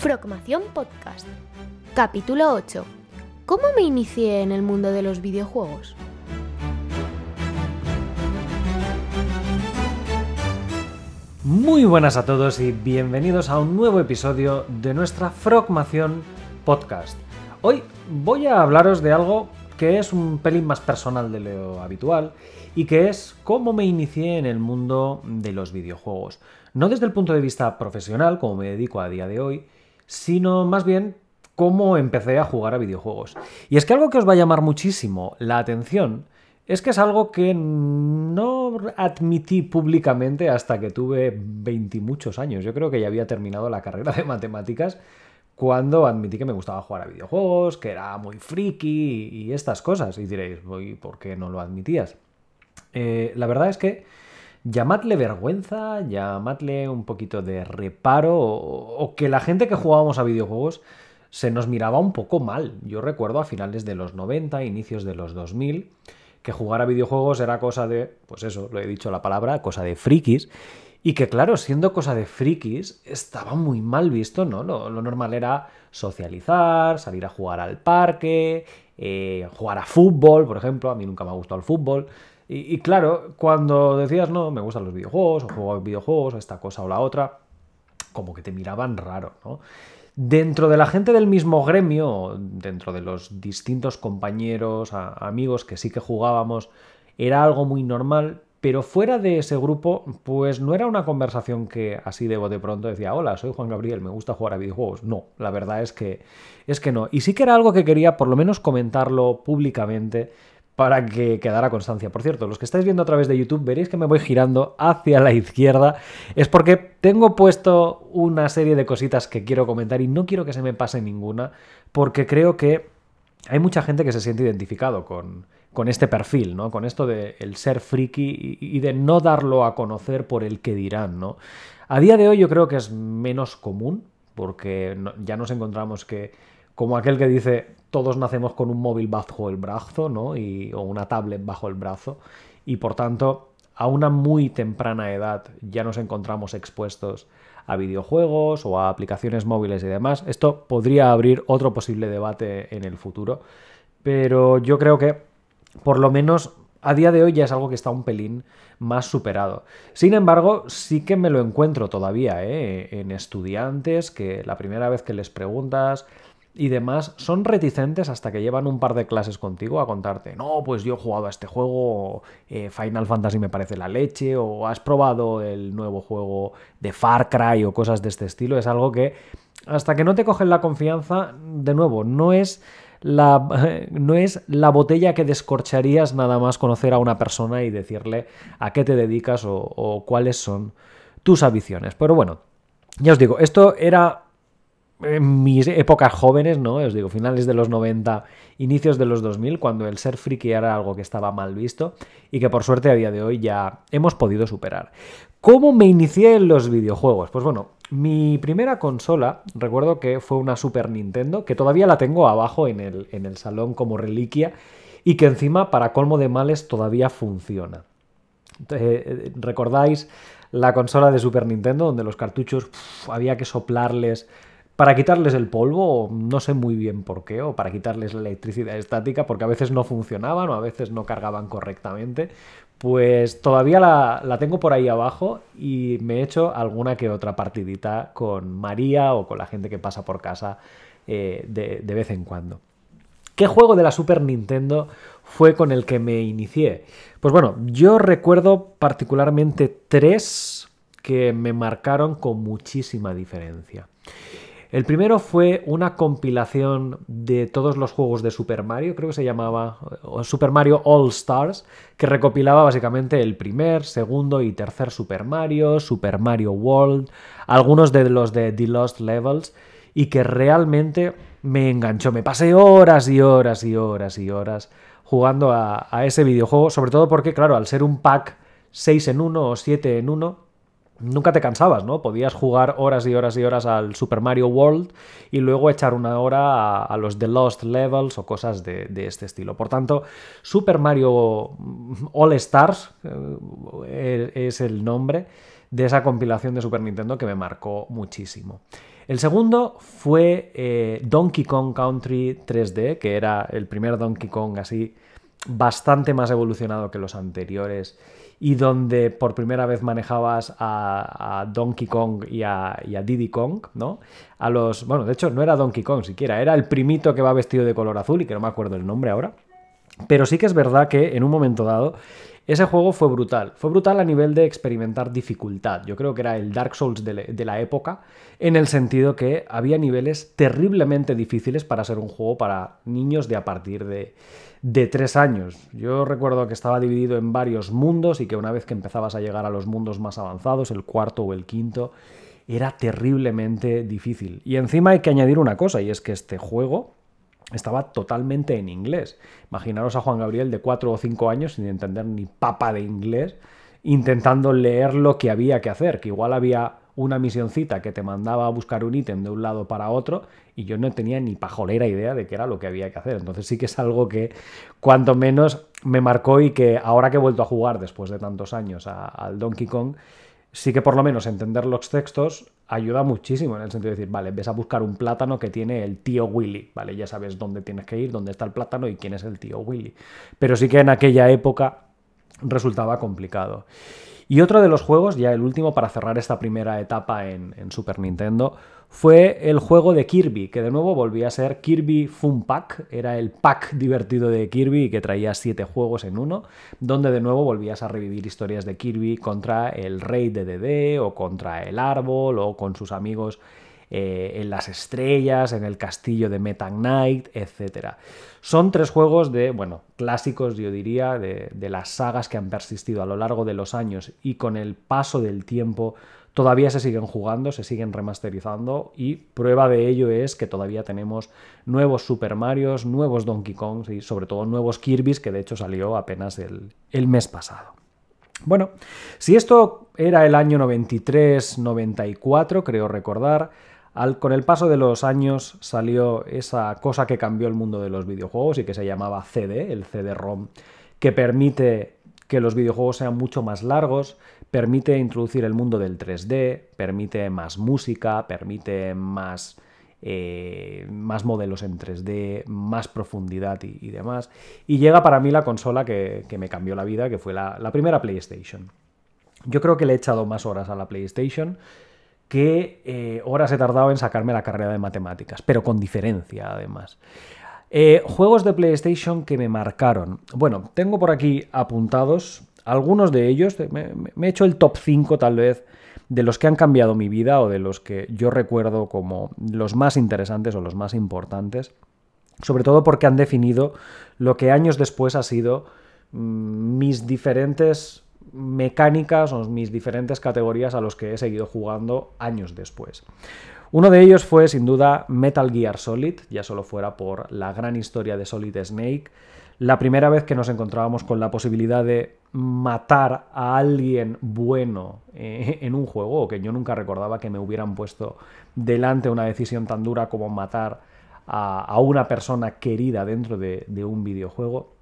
Frogmación Podcast. Capítulo 8. ¿Cómo me inicié en el mundo de los videojuegos? Muy buenas a todos y bienvenidos a un nuevo episodio de nuestra Frogmación Podcast. Hoy voy a hablaros de algo que es un pelín más personal de lo habitual y que es cómo me inicié en el mundo de los videojuegos. No desde el punto de vista profesional, como me dedico a día de hoy, sino más bien cómo empecé a jugar a videojuegos. Y es que algo que os va a llamar muchísimo la atención es que es algo que no admití públicamente hasta que tuve 20 muchos años. Yo creo que ya había terminado la carrera de matemáticas cuando admití que me gustaba jugar a videojuegos, que era muy friki y estas cosas. Y diréis, ¿por qué no lo admitías? Eh, la verdad es que llamadle vergüenza, llamadle un poquito de reparo o, que la gente que jugábamos a videojuegos se nos miraba un poco mal. Yo recuerdo a finales de los 90, inicios de los 2000, que jugar a videojuegos era cosa de, pues eso, lo he dicho la palabra, cosa de frikis. Y que claro, siendo cosa de frikis, estaba muy mal visto, ¿no? Lo, normal era socializar, salir a jugar al parque, eh, jugar a fútbol, por ejemplo. A mí nunca me ha gustado el fútbol. Y, claro, cuando decías, no, me gustan los videojuegos, o juego a videojuegos, o esta cosa o la otra, como que te miraban raro, ¿no? Dentro de la gente del mismo gremio, dentro de los distintos compañeros, amigos que sí que jugábamos, era algo muy normal, pero fuera de ese grupo, pues no era una conversación que así de bote pronto decía, hola, soy Juan Gabriel, me gusta jugar a videojuegos. No, la verdad es que, es que no. Y sí que era algo que quería por lo menos comentarlo públicamente para que quedara constancia. Por cierto, los que estáis viendo a través de YouTube veréis que me voy girando hacia la izquierda. Es porque tengo puesto una serie de cositas que quiero comentar y no quiero que se me pase ninguna, porque creo que hay mucha gente que se siente identificado con, con este perfil, ¿no? Con esto de el ser friki y, de no darlo a conocer por el que dirán, ¿no? A día de hoy yo creo que es menos común, porque ya nos encontramos que como aquel que dice todos nacemos con un móvil bajo el brazo, ¿no? Y, o una tablet bajo el brazo, y por tanto, a una muy temprana edad ya nos encontramos expuestos a videojuegos o a aplicaciones móviles y demás. Esto podría abrir otro posible debate en el futuro, pero yo creo que por lo menos a día de hoy ya es algo que está un pelín más superado. Sin embargo, sí que me lo encuentro todavía ¿eh? en estudiantes que la primera vez que les preguntas y demás son reticentes hasta que llevan un par de clases contigo a contarte, no, pues yo he jugado a este juego, eh, Final Fantasy me parece la leche, o has probado el nuevo juego de Far Cry o cosas de este estilo, es algo que hasta que no te cogen la confianza, de nuevo, no es la, no es la botella que descorcharías nada más conocer a una persona y decirle a qué te dedicas o, o cuáles son tus aficiones. Pero bueno, ya os digo, esto era en mis épocas jóvenes, ¿no? Os digo, finales de los 90, inicios de los 2000, cuando el ser friki era algo que estaba mal visto y que por suerte a día de hoy ya hemos podido superar. ¿Cómo me inicié en los videojuegos? Pues bueno, mi primera consola, recuerdo que fue una Super Nintendo, que todavía la tengo abajo en el, en el salón como reliquia y que encima, para colmo de males, todavía funciona. Eh, ¿Recordáis la consola de Super Nintendo donde los cartuchos había que soplarles para quitarles el polvo, no sé muy bien por qué, o para quitarles la electricidad estática, porque a veces no funcionaban o a veces no cargaban correctamente, pues todavía la, tengo por ahí abajo y me he hecho alguna que otra partidita con María o con la gente que pasa por casa eh, de, de vez en cuando. ¿Qué juego de la Super Nintendo fue con el que me inicié? Pues bueno, yo recuerdo particularmente tres que me marcaron con muchísima diferencia. El primero fue una compilación de todos los juegos de Super Mario, creo que se llamaba Super Mario All Stars, que recopilaba básicamente el primer, segundo y tercer Super Mario, Super Mario World, algunos de los de The Lost Levels, y que realmente me enganchó. Me pasé horas y horas y horas y horas jugando a, ese videojuego, sobre todo porque, claro, al ser un pack 6 en 1 o 7 en 1, nunca te cansabas, ¿no? Podías jugar horas y horas y horas al Super Mario World y luego echar una hora a, los The Lost Levels o cosas de, este estilo. Por tanto, Super Mario All Stars eh, es el nombre de esa compilación de Super Nintendo que me marcó muchísimo. El segundo fue eh, Donkey Kong Country 3D, que era el primer Donkey Kong así bastante más evolucionado que los anteriores y donde por primera vez manejabas a, Donkey Kong y a, Diddy Kong, ¿no? A los. Bueno, de hecho, no era Donkey Kong siquiera, era el primito que va vestido de color azul y que no me acuerdo el nombre ahora. Pero sí que es verdad que en un momento dado ese juego fue brutal. Fue brutal a nivel de experimentar dificultad. Yo creo que era el Dark Souls de, la época, en el sentido que había niveles terriblemente difíciles para ser un juego para niños de a partir de, de tres años. Yo recuerdo que estaba dividido en varios mundos y que una vez que empezabas a llegar a los mundos más avanzados, el cuarto o el quinto, era terriblemente difícil. Y encima hay que añadir una cosa, y es que este juego estaba totalmente en inglés. Imaginaros a Juan Gabriel de cuatro o cinco años sin entender ni papa de inglés, intentando leer lo que había que hacer, que igual había una misioncita que te mandaba a buscar un ítem de un lado para otro y yo no tenía ni pajolera idea de qué era lo que había que hacer. Entonces sí que es algo que cuanto menos me marcó y que ahora que he vuelto a jugar después de tantos años al Donkey Kong, sí que por lo menos entender los textos ayuda muchísimo en el sentido de decir, vale, ves a buscar un plátano que tiene el tío Willy, vale, ya sabes dónde tienes que ir, dónde está el plátano y quién es el tío Willy. Pero sí que en aquella época resultaba complicado. Y otro de los juegos, ya el último para cerrar esta primera etapa en, Super Nintendo, fue el juego de Kirby, que de nuevo volvía a ser Kirby Fun Pack. Era el pack divertido de Kirby que traía siete juegos en uno, donde de nuevo volvías a revivir historias de Kirby contra el rey de DD o contra el árbol o con sus amigos eh, en las estrellas, en el castillo de Meta Knight, etc. Son tres juegos de, bueno, clásicos, yo diría, de, las sagas que han persistido a lo largo de los años y con el paso del tiempo todavía se siguen jugando, se siguen remasterizando y prueba de ello es que todavía tenemos nuevos Super Marios, nuevos Donkey Kongs y sobre todo nuevos Kirby's que de hecho salió apenas el, el mes pasado. Bueno, si esto era el año 93-94, creo recordar, con el paso de los años salió esa cosa que cambió el mundo de los videojuegos y que se llamaba CD, el CD-ROM, que permite que los videojuegos sean mucho más largos, permite introducir el mundo del 3D, permite más música, permite más, eh, más modelos en 3D, más profundidad y, demás. Y llega para mí la consola que, me cambió la vida, que fue la, la primera PlayStation. Yo creo que le he echado más horas a la PlayStation que eh, horas he tardado en sacarme la carrera de matemáticas, pero con diferencia además. Eh, juegos de PlayStation que me marcaron. Bueno, tengo por aquí apuntados algunos de ellos. Me, he hecho el top 5 tal vez de los que han cambiado mi vida o de los que yo recuerdo como los más interesantes o los más importantes. Sobre todo porque han definido lo que años después ha sido mm, mis diferentes mecánicas o mis diferentes categorías a los que he seguido jugando años después. Uno de ellos fue sin duda Metal Gear Solid, ya solo fuera por la gran historia de Solid Snake, la primera vez que nos encontrábamos con la posibilidad de matar a alguien bueno eh, en un juego, o que yo nunca recordaba que me hubieran puesto delante una decisión tan dura como matar a, una persona querida dentro de, de un videojuego,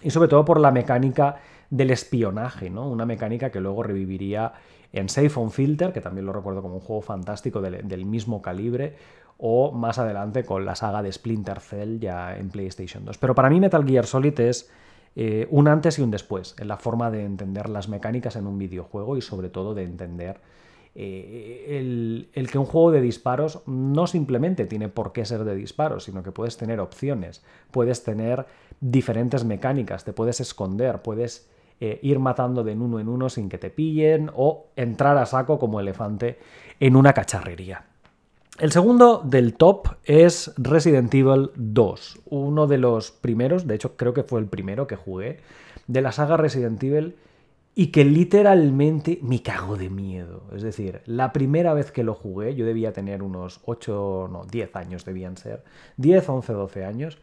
y sobre todo por la mecánica del espionaje, ¿no? Una mecánica que luego reviviría en Safe on Filter, que también lo recuerdo como un juego fantástico del, mismo calibre, o más adelante con la saga de Splinter Cell ya en PlayStation 2. Pero para mí Metal Gear Solid es eh, un antes y un después en la forma de entender las mecánicas en un videojuego y sobre todo de entender eh, el, el, que un juego de disparos no simplemente tiene por qué ser de disparos, sino que puedes tener opciones, puedes tener diferentes mecánicas, te puedes esconder, puedes eh, ir matando de uno en uno sin que te pillen o entrar a saco como elefante en una cacharrería. El segundo del top es Resident Evil 2, uno de los primeros, de hecho creo que fue el primero que jugué, de la saga Resident Evil y que literalmente me cago de miedo. Es decir, la primera vez que lo jugué, yo debía tener unos 8, no, 10 años debían ser, 10, 11, 12 años,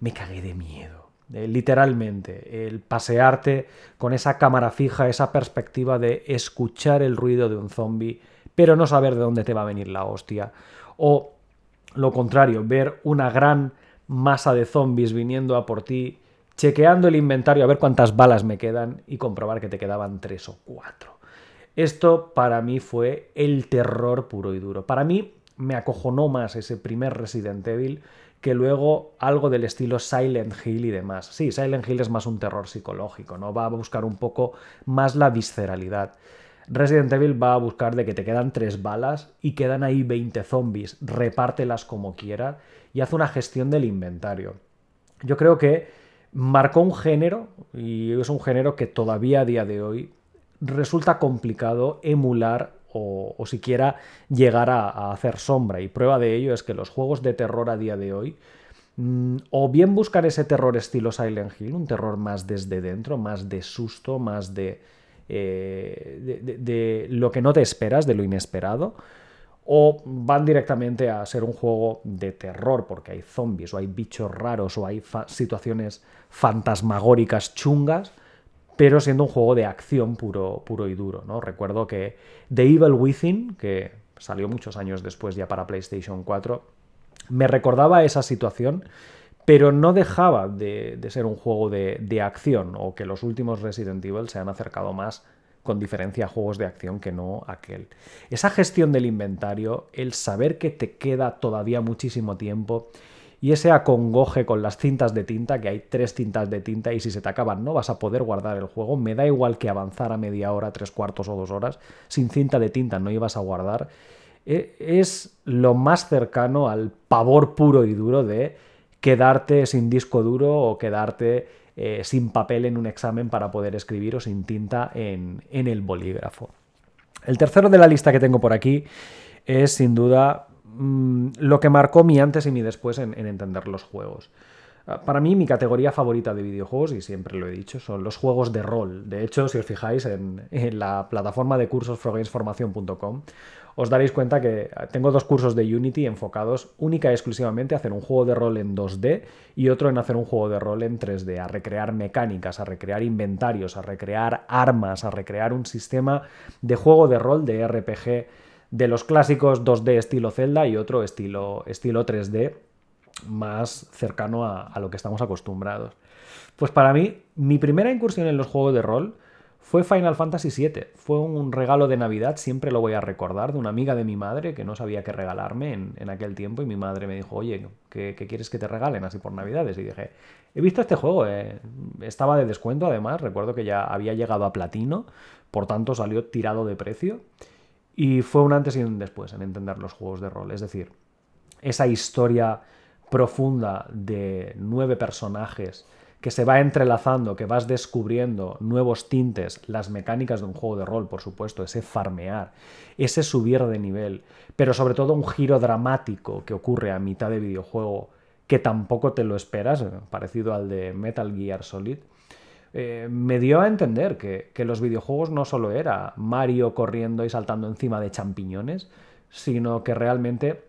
me cagué de miedo. Eh, literalmente, el pasearte con esa cámara fija, esa perspectiva de escuchar el ruido de un zombie, pero no saber de dónde te va a venir la hostia. O lo contrario, ver una gran masa de zombies viniendo a por ti, chequeando el inventario a ver cuántas balas me quedan y comprobar que te quedaban tres o cuatro. Esto para mí fue el terror puro y duro. Para mí, me acojonó más ese primer Resident Evil que luego algo del estilo Silent Hill y demás. Sí, Silent Hill es más un terror psicológico, ¿no? Va a buscar un poco más la visceralidad. Resident Evil va a buscar de que te quedan tres balas y quedan ahí 20 zombies, repártelas como quieras y haz una gestión del inventario. Yo creo que marcó un género y es un género que todavía a día de hoy resulta complicado emular o, siquiera llegar a, hacer sombra. Y prueba de ello es que los juegos de terror a día de hoy, mm, o bien buscar ese terror estilo Silent Hill, un terror más desde dentro, más de susto, más de, eh, de, lo que no te esperas, de lo inesperado, o van directamente a ser un juego de terror porque hay zombies o hay bichos raros o hay situaciones fantasmagóricas chungas pero siendo un juego de acción puro, puro y duro. ¿no? Recuerdo que The Evil Within, que salió muchos años después ya para PlayStation 4, me recordaba esa situación, pero no dejaba de, ser un juego de, de, acción, o que los últimos Resident Evil se han acercado más con diferencia a juegos de acción que no aquel. Esa gestión del inventario, el saber que te queda todavía muchísimo tiempo, y ese acongoje con las cintas de tinta, que hay tres cintas de tinta y si se te acaban no vas a poder guardar el juego. Me da igual que avanzar a media hora, tres cuartos o dos horas, sin cinta de tinta no ibas a guardar. E, es lo más cercano al pavor puro y duro de quedarte sin disco duro o quedarte eh, sin papel en un examen para poder escribir o sin tinta en, en el bolígrafo. El tercero de la lista que tengo por aquí es sin duda Mm, lo que marcó mi antes y mi después en, entender los juegos. Ah, para mí, mi categoría favorita de videojuegos, y siempre lo he dicho, son los juegos de rol. De hecho, si os fijáis en, la plataforma de cursos frogamesformación.com, os daréis cuenta que tengo dos cursos de Unity enfocados única y exclusivamente a hacer un juego de rol en 2D y otro en hacer un juego de rol en 3D, a recrear mecánicas, a recrear inventarios, a recrear armas, a recrear un sistema de juego de rol de RPG de los clásicos 2D estilo Zelda y otro estilo, estilo 3D más cercano a, lo que estamos acostumbrados. Pues para mí, mi primera incursión en los juegos de rol fue Final Fantasy VII. Fue un regalo de Navidad, siempre lo voy a recordar, de una amiga de mi madre que no sabía qué regalarme en, aquel tiempo y mi madre me dijo, oye, ¿qué, quieres que te regalen así por Navidades? Y dije, he visto este juego, eh, estaba de descuento además, recuerdo que ya había llegado a platino, por tanto salió tirado de precio. Y fue un antes y un después en entender los juegos de rol. Es decir, esa historia profunda de nueve personajes que se va entrelazando, que vas descubriendo nuevos tintes, las mecánicas de un juego de rol, por supuesto, ese farmear, ese subir de nivel, pero sobre todo un giro dramático que ocurre a mitad de videojuego que tampoco te lo esperas, parecido al de Metal Gear Solid, eh, me dio a entender que, los videojuegos no solo era Mario corriendo y saltando encima de champiñones, sino que realmente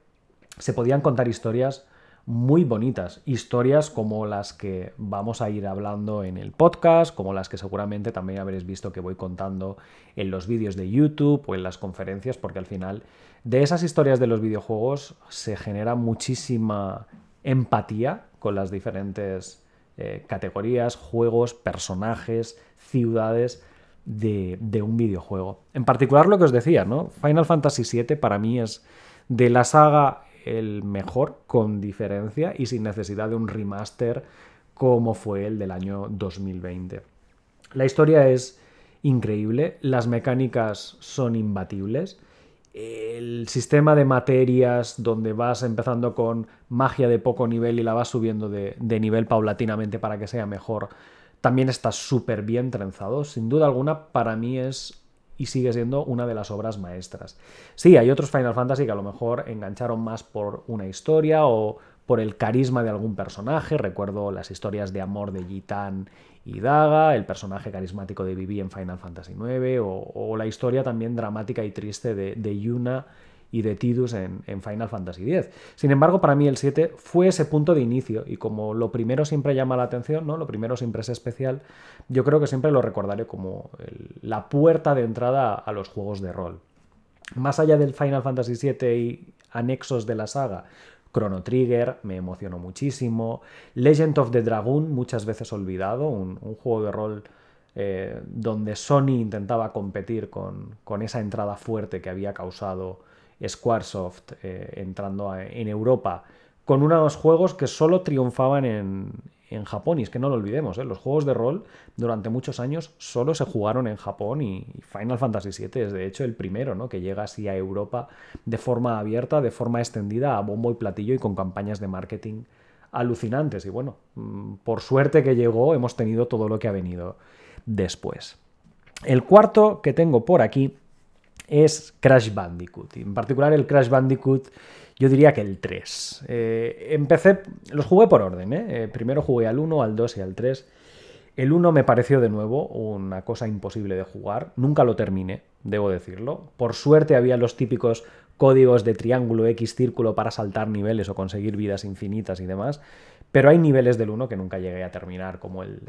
se podían contar historias muy bonitas, historias como las que vamos a ir hablando en el podcast, como las que seguramente también habréis visto que voy contando en los vídeos de YouTube o en las conferencias, porque al final de esas historias de los videojuegos se genera muchísima empatía con las diferentes eh, categorías, juegos, personajes, ciudades de, un videojuego. En particular lo que os decía, ¿no? Final Fantasy VII para mí es de la saga el mejor, con diferencia y sin necesidad de un remaster como fue el del año 2020. La historia es increíble, las mecánicas son imbatibles el sistema de materias donde vas empezando con magia de poco nivel y la vas subiendo de, nivel paulatinamente para que sea mejor, también está súper bien trenzado. Sin duda alguna, para mí es y sigue siendo una de las obras maestras. Sí, hay otros Final Fantasy que a lo mejor engancharon más por una historia o por el carisma de algún personaje. Recuerdo las historias de amor de Gitan y Daga, el personaje carismático de Vivi en Final Fantasy IX, o, la historia también dramática y triste de, Yuna y de Tidus en, Final Fantasy X. Sin embargo, para mí el 7 fue ese punto de inicio, y como lo primero siempre llama la atención, ¿no? lo primero siempre es especial, yo creo que siempre lo recordaré como la puerta de entrada a los juegos de rol. Más allá del Final Fantasy VII y anexos de la saga, Chrono Trigger me emocionó muchísimo. Legend of the Dragon, muchas veces olvidado, un, juego de rol eh, donde Sony intentaba competir con, esa entrada fuerte que había causado Squaresoft eh, entrando en Europa con unos juegos que solo triunfaban en, en Japón. Y es que no lo olvidemos, ¿eh? los juegos de rol durante muchos años solo se jugaron en Japón y Final Fantasy VII es de hecho el primero ¿no? que llega así a Europa de forma abierta, de forma extendida, a bombo y platillo y con campañas de marketing alucinantes. Y bueno, mm, por suerte que llegó, hemos tenido todo lo que ha venido después. El cuarto que tengo por aquí es Crash Bandicoot. En particular el Crash Bandicoot yo diría que el 3. Eh, empecé, los jugué por orden, ¿eh? ¿eh? Primero jugué al 1, al 2 y al 3. El 1 me pareció de nuevo una cosa imposible de jugar. Nunca lo terminé, debo decirlo. Por suerte había los típicos códigos de triángulo X círculo para saltar niveles o conseguir vidas infinitas y demás. Pero hay niveles del 1 que nunca llegué a terminar, como el,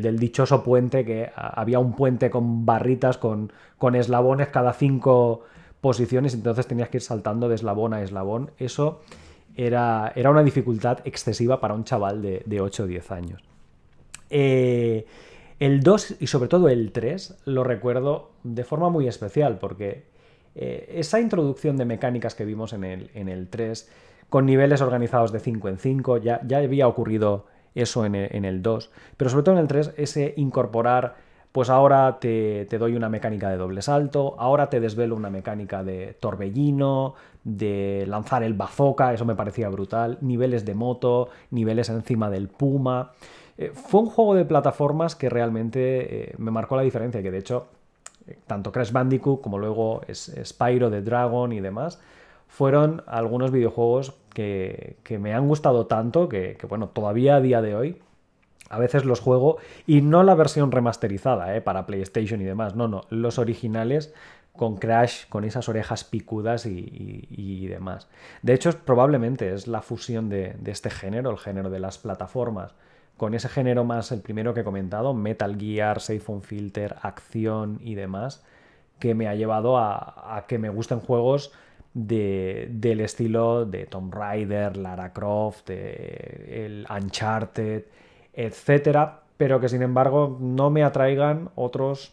del dichoso puente, que había un puente con barritas, con, con eslabones cada 5 posiciones, entonces tenías que ir saltando de eslabón a eslabón. Eso era, era una dificultad excesiva para un chaval de, de 8 o 10 años. Eh, el 2 y sobre todo el 3 lo recuerdo de forma muy especial porque eh, esa introducción de mecánicas que vimos en el, en el 3 con niveles organizados de 5 en 5, ya, ya había ocurrido eso en el, en el 2, pero sobre todo en el 3 ese incorporar pues ahora te, doy una mecánica de doble salto, ahora te desvelo una mecánica de torbellino, de lanzar el bazooka, eso me parecía brutal, niveles de moto, niveles encima del puma. Eh, fue un juego de plataformas que realmente eh, me marcó la diferencia, que de hecho, tanto Crash Bandicoot como luego Spyro de Dragon y demás, fueron algunos videojuegos que, me han gustado tanto que, que, bueno, todavía a día de hoy a veces los juego y no la versión remasterizada ¿eh? para PlayStation y demás, no, no, los originales con Crash, con esas orejas picudas y, demás. De hecho, probablemente es la fusión de, este género, el género de las plataformas, con ese género más, el primero que he comentado, Metal Gear, Safe Filter, acción y demás, que me ha llevado a, que me gusten juegos del estilo de Tomb Raider, Lara Croft, el Uncharted, etcétera, pero que sin embargo no me atraigan otros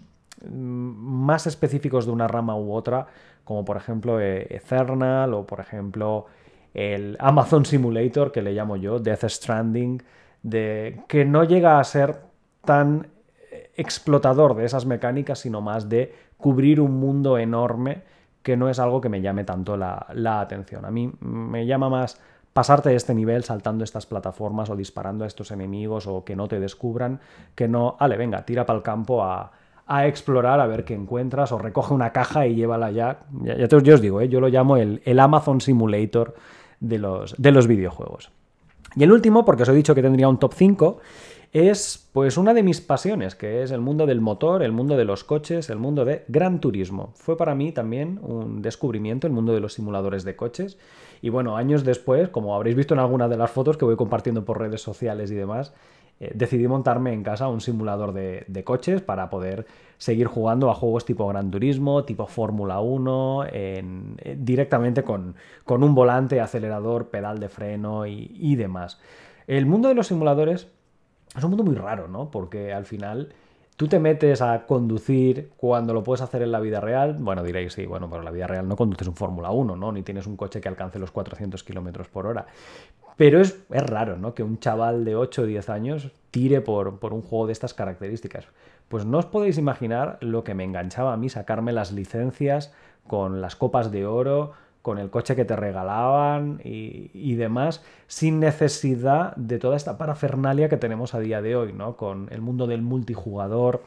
más específicos de una rama u otra, como por ejemplo eh, Eternal o por ejemplo el Amazon Simulator, que le llamo yo, Death Stranding, de, que no llega a ser tan eh, explotador de esas mecánicas, sino más de cubrir un mundo enorme que no es algo que me llame tanto la, la atención. A mí me llama más pasarte de este nivel saltando estas plataformas o disparando a estos enemigos o que no te descubran, que no, ale, venga, tira para el campo a, explorar, a ver qué encuentras, o recoge una caja y llévala ya. Ya, yo os digo, ¿eh? yo lo llamo el, el Amazon Simulator de los, de los videojuegos. Y el último, porque os he dicho que tendría un top 5, es pues una de mis pasiones, que es el mundo del motor, el mundo de los coches, el mundo de Gran Turismo. Fue para mí también un descubrimiento el mundo de los simuladores de coches y bueno, años después, como habréis visto en alguna de las fotos que voy compartiendo por redes sociales y demás, eh, decidí montarme en casa un simulador de, coches para poder seguir jugando a juegos tipo Gran Turismo, tipo Fórmula 1, eh, directamente con, con, un volante, acelerador, pedal de freno y, y demás. El mundo de los simuladores es un mundo muy raro, ¿no? Porque al final tú te metes a conducir cuando lo puedes hacer en la vida real. Bueno, diréis, sí, bueno, pero en la vida real no conduces un Fórmula 1, ¿no? Ni tienes un coche que alcance los 400 kilómetros por hora. Pero es, es, raro, ¿no? Que un chaval de 8 o 10 años tire por, por un juego de estas características. Pues no os podéis imaginar lo que me enganchaba a mí sacarme las licencias con las copas de oro, con el coche que te regalaban y, demás, sin necesidad de toda esta parafernalia que tenemos a día de hoy, ¿no? Con el mundo del multijugador,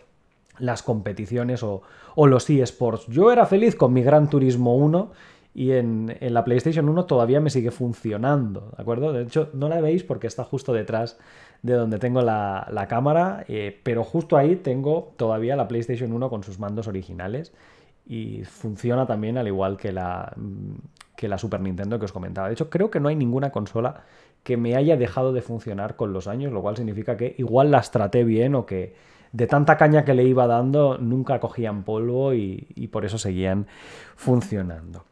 las competiciones o, los eSports. Yo era feliz con mi Gran Turismo 1 y en, la PlayStation 1 todavía me sigue funcionando, ¿de acuerdo? De hecho, no la veis porque está justo detrás de donde tengo la, cámara, eh, pero justo ahí tengo todavía la PlayStation 1 con sus mandos originales y funciona también al igual que la, que la Super Nintendo que os comentaba. De hecho, creo que no hay ninguna consola que me haya dejado de funcionar con los años, lo cual significa que igual las traté bien o que de tanta caña que le iba dando nunca cogían polvo y, y por eso seguían funcionando.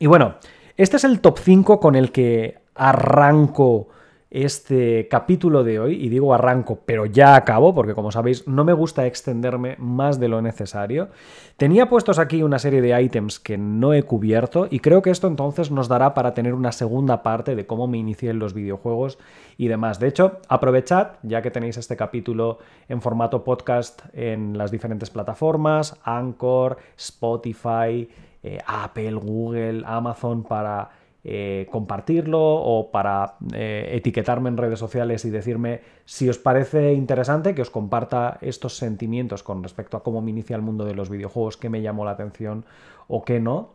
Y bueno, este es el top 5 con el que arranco este capítulo de hoy, y digo arranco, pero ya acabo, porque como sabéis no me gusta extenderme más de lo necesario. Tenía puestos aquí una serie de ítems que no he cubierto y creo que esto entonces nos dará para tener una segunda parte de cómo me inicié en los videojuegos y demás. De hecho, aprovechad, ya que tenéis este capítulo en formato podcast en las diferentes plataformas, Anchor, Spotify, eh, Apple, Google, Amazon, para eh, compartirlo o para eh, etiquetarme en redes sociales y decirme si os parece interesante que os comparta estos sentimientos con respecto a cómo me inicia el mundo de los videojuegos, qué me llamó la atención o qué no.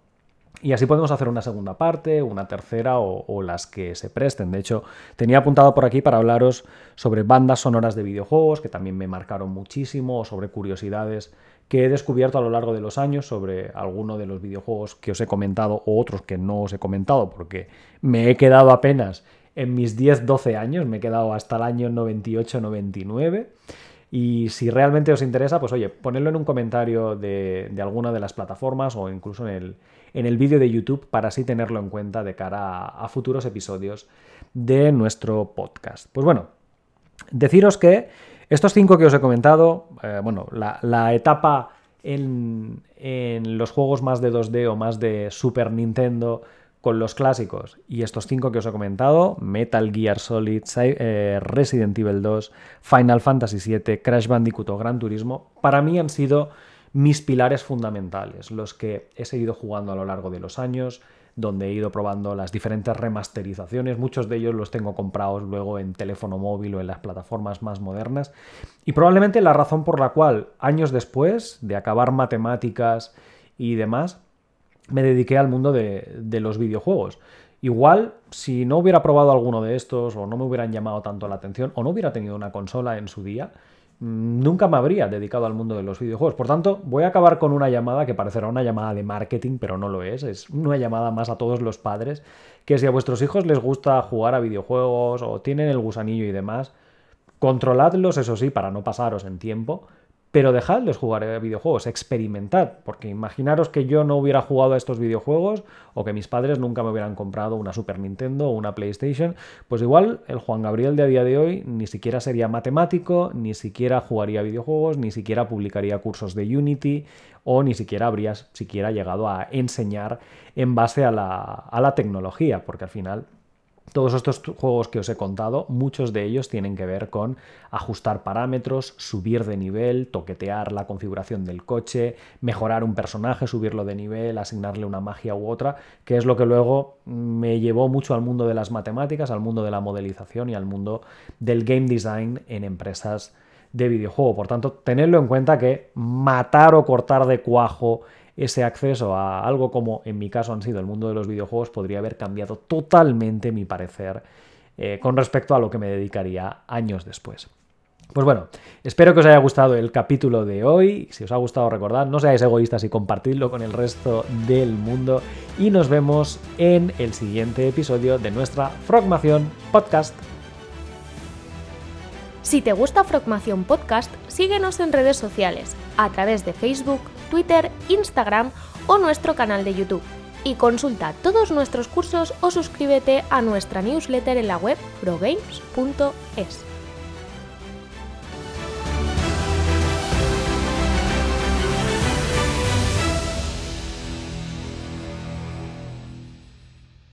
Y así podemos hacer una segunda parte, una tercera o, o, las que se presten. De hecho, tenía apuntado por aquí para hablaros sobre bandas sonoras de videojuegos, que también me marcaron muchísimo, o sobre curiosidades que he descubierto a lo largo de los años sobre alguno de los videojuegos que os he comentado o otros que no os he comentado porque me he quedado apenas en mis 10-12 años, me he quedado hasta el año 98-99. Y si realmente os interesa, pues oye, ponedlo en un comentario de, de alguna de las plataformas o incluso en el, en el vídeo de YouTube para así tenerlo en cuenta de cara a, a futuros episodios de nuestro podcast. Pues bueno, deciros que estos cinco que os he comentado, eh, bueno, la, etapa en, los juegos más de 2D o más de Super Nintendo con los clásicos y estos cinco que os he comentado, Metal Gear Solid, eh, Resident Evil 2, Final Fantasy VII, Crash Bandicoot o Gran Turismo, para mí han sido mis pilares fundamentales, los que he seguido jugando a lo largo de los años, donde he ido probando las diferentes remasterizaciones. Muchos de ellos los tengo comprados luego en teléfono móvil o en las plataformas más modernas. Y probablemente la razón por la cual años después de acabar matemáticas y demás, me dediqué al mundo de, de los videojuegos. Igual, si no hubiera probado alguno de estos, o no me hubieran llamado tanto la atención, o no hubiera tenido una consola en su día, nunca me habría dedicado al mundo de los videojuegos. Por tanto, voy a acabar con una llamada que parecerá una llamada de marketing, pero no lo es. Es una llamada más a todos los padres, que si a vuestros hijos les gusta jugar a videojuegos o tienen el gusanillo y demás, controladlos, eso sí, para no pasaros en tiempo, pero dejadles jugar videojuegos, experimentad, porque imaginaros que yo no hubiera jugado a estos videojuegos o que mis padres nunca me hubieran comprado una Super Nintendo o una PlayStation, pues igual el Juan Gabriel de a día de hoy ni siquiera sería matemático, ni siquiera jugaría videojuegos, ni siquiera publicaría cursos de Unity o ni siquiera habría siquiera llegado a enseñar en base a la tecnología, porque al final todos estos juegos que os he contado, muchos de ellos tienen que ver con ajustar parámetros, subir de nivel, toquetear la configuración del coche, mejorar un personaje, subirlo de nivel, asignarle una magia u otra, que es lo que luego me llevó mucho al mundo de las matemáticas, al mundo de la modelización y al mundo del game design en empresas de videojuego. Por tanto, tenedlo en cuenta que matar o cortar de cuajo ese acceso a algo como en mi caso han sido el mundo de los videojuegos podría haber cambiado totalmente mi parecer eh, con respecto a lo que me dedicaría años después. Pues bueno, espero que os haya gustado el capítulo de hoy. Si os ha gustado, recordad, no seáis egoístas y compartidlo con el resto del mundo. Y nos vemos en el siguiente episodio de nuestra Frogmación Podcast. Si te gusta Frogmación Podcast, síguenos en redes sociales, a través de Facebook, Twitter, Instagram o nuestro canal de YouTube. Y consulta todos nuestros cursos o suscríbete a nuestra newsletter en la web progames.es.